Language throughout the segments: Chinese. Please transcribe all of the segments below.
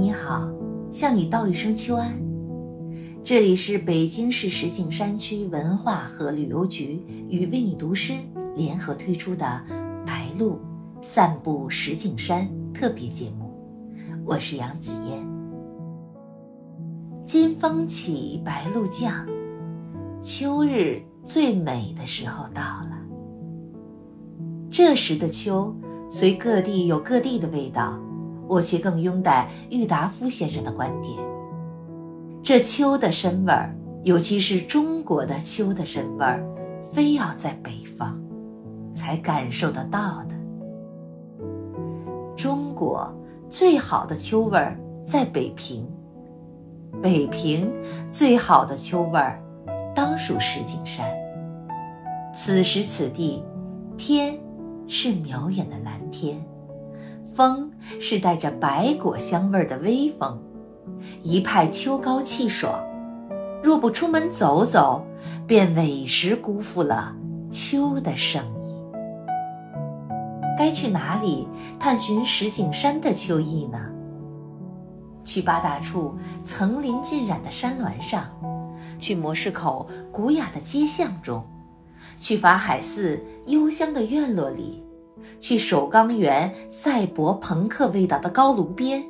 你好，向你道一声秋安。这里是北京市石景山区文化和旅游局与为你读诗联合推出的《白鹭散步石景山》特别节目，我是杨子嫣。金风起，白鹭降，秋日最美的时候到了。这时的秋，虽各地有各地的味道。我却更拥戴郁达夫先生的观点：这秋的深味儿，尤其是中国的秋的深味儿，非要在北方才感受得到的。中国最好的秋味儿在北平，北平最好的秋味儿当属石景山。此时此地，天是渺远的蓝天。风是带着白果香味的微风，一派秋高气爽。若不出门走走，便委实辜负了秋的盛意。该去哪里探寻石景山的秋意呢？去八大处层林尽染的山峦上，去模式口古雅的街巷中，去法海寺幽香的院落里。去首钢园赛博朋克味道的高炉边，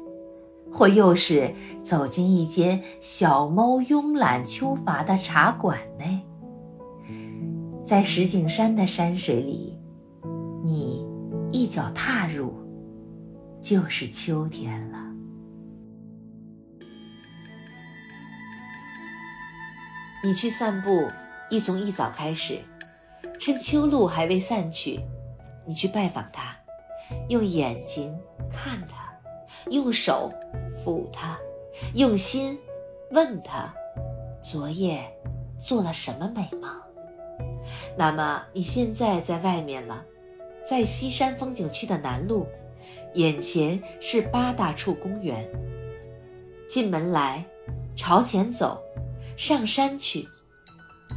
或又是走进一间小猫慵懒秋乏的茶馆内，在石景山的山水里，你一脚踏入，就是秋天了。你去散步，宜从一早开始，趁秋露还未散去。你去拜访他，用眼睛看他，用手抚他，用心问他，昨夜做了什么美梦？那么你现在在外面了，在西山风景区的南路，眼前是八大处公园。进门来，朝前走，上山去，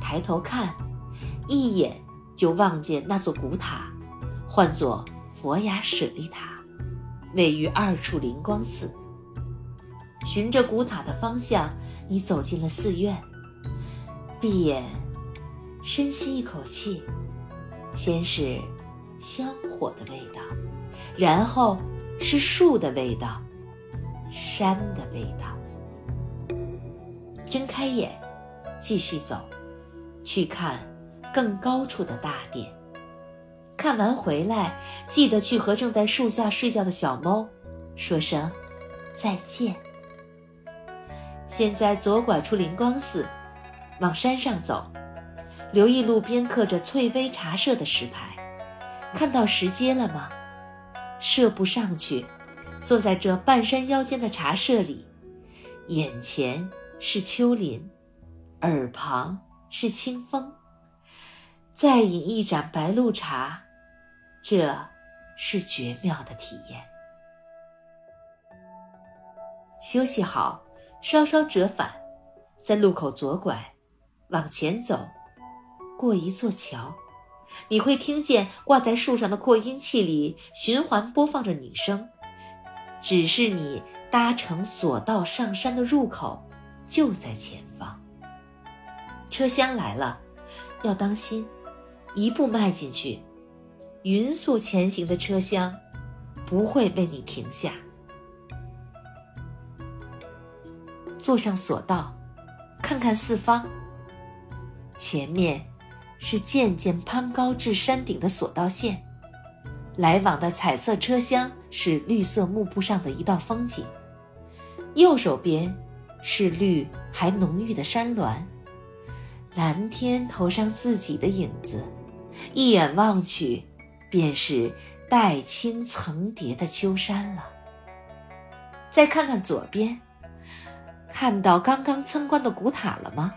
抬头看，一眼就望见那座古塔。唤作佛牙舍利塔，位于二处灵光寺。循着古塔的方向，你走进了寺院。闭眼，深吸一口气，先是香火的味道，然后是树的味道，山的味道。睁开眼，继续走，去看更高处的大殿。看完回来，记得去和正在树下睡觉的小猫说声再见。现在左拐出灵光寺，往山上走，留意路边刻着“翠微茶社”的石牌，看到石阶了吗？射步上去，坐在这半山腰间的茶社里，眼前是秋林，耳旁是清风，再饮一盏白露茶。这是绝妙的体验。休息好，稍稍折返，在路口左拐，往前走，过一座桥，你会听见挂在树上的扩音器里循环播放着女声，只是你搭乘索道上山的入口就在前方。车厢来了，要当心，一步迈进去。匀速前行的车厢不会为你停下。坐上索道，看看四方。前面是渐渐攀高至山顶的索道线，来往的彩色车厢是绿色幕布上的一道风景。右手边是绿还浓郁的山峦，蓝天投上自己的影子，一眼望去。便是黛青层叠的秋山了。再看看左边，看到刚刚参观的古塔了吗？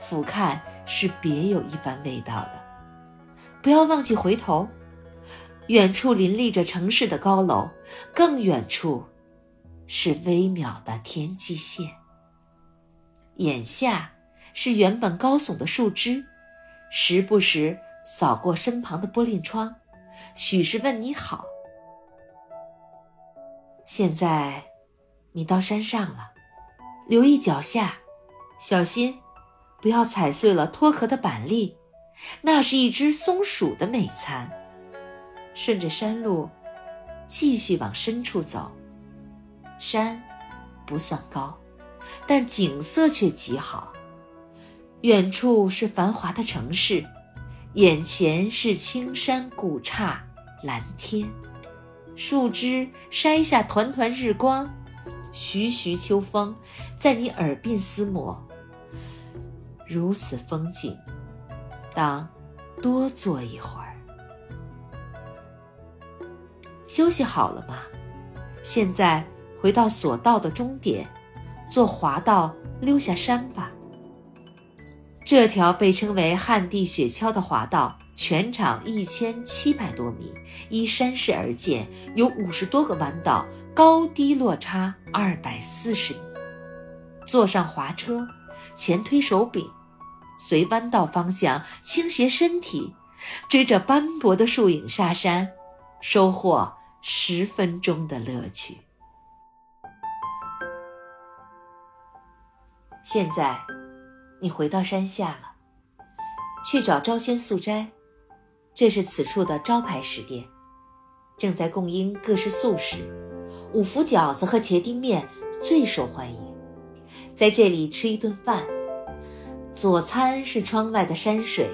俯瞰是别有一番味道的。不要忘记回头，远处林立着城市的高楼，更远处是微渺的天际线。眼下是原本高耸的树枝，时不时。扫过身旁的玻璃窗，许是问你好。现在，你到山上了，留意脚下，小心，不要踩碎了脱壳的板栗。那是一只松鼠的美餐。顺着山路，继续往深处走。山不算高，但景色却极好。远处是繁华的城市，眼前是青山古刹、蓝天。树枝筛下团团日光，徐徐秋风在你耳鬓厮磨。如此风景，当多坐一会儿。休息好了吗？现在回到索道的终点，坐滑道溜下山吧。这条被称为旱地雪橇的滑道。全长一千七百多米，依山势而建，有五十多个弯道，高低落差二百四十米。坐上滑车，前推手柄，随弯道方向倾斜身体，追着斑驳的树影下山，收获十分钟的乐趣。现在，你回到山下了，去找招仙素斋。这是此处的招牌食店，正在供应各式素食，五福饺子和茄丁面最受欢迎。在这里吃一顿饭，佐餐是窗外的山水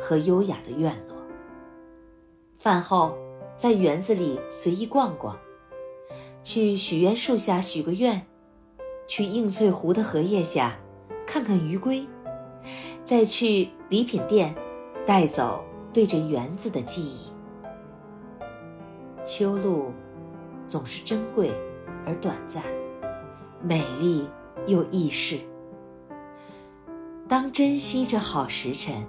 和优雅的院落。饭后在园子里随意逛逛，去许愿树下许个愿，去映翠湖的荷叶下看看鱼龟，再去礼品店带走。对着园子的记忆，秋露总是珍贵而短暂，美丽又易逝。当珍惜这好时辰，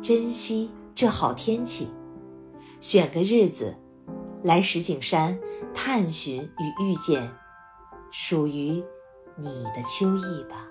珍惜这好天气，选个日子来石景山探寻与遇见属于你的秋意吧。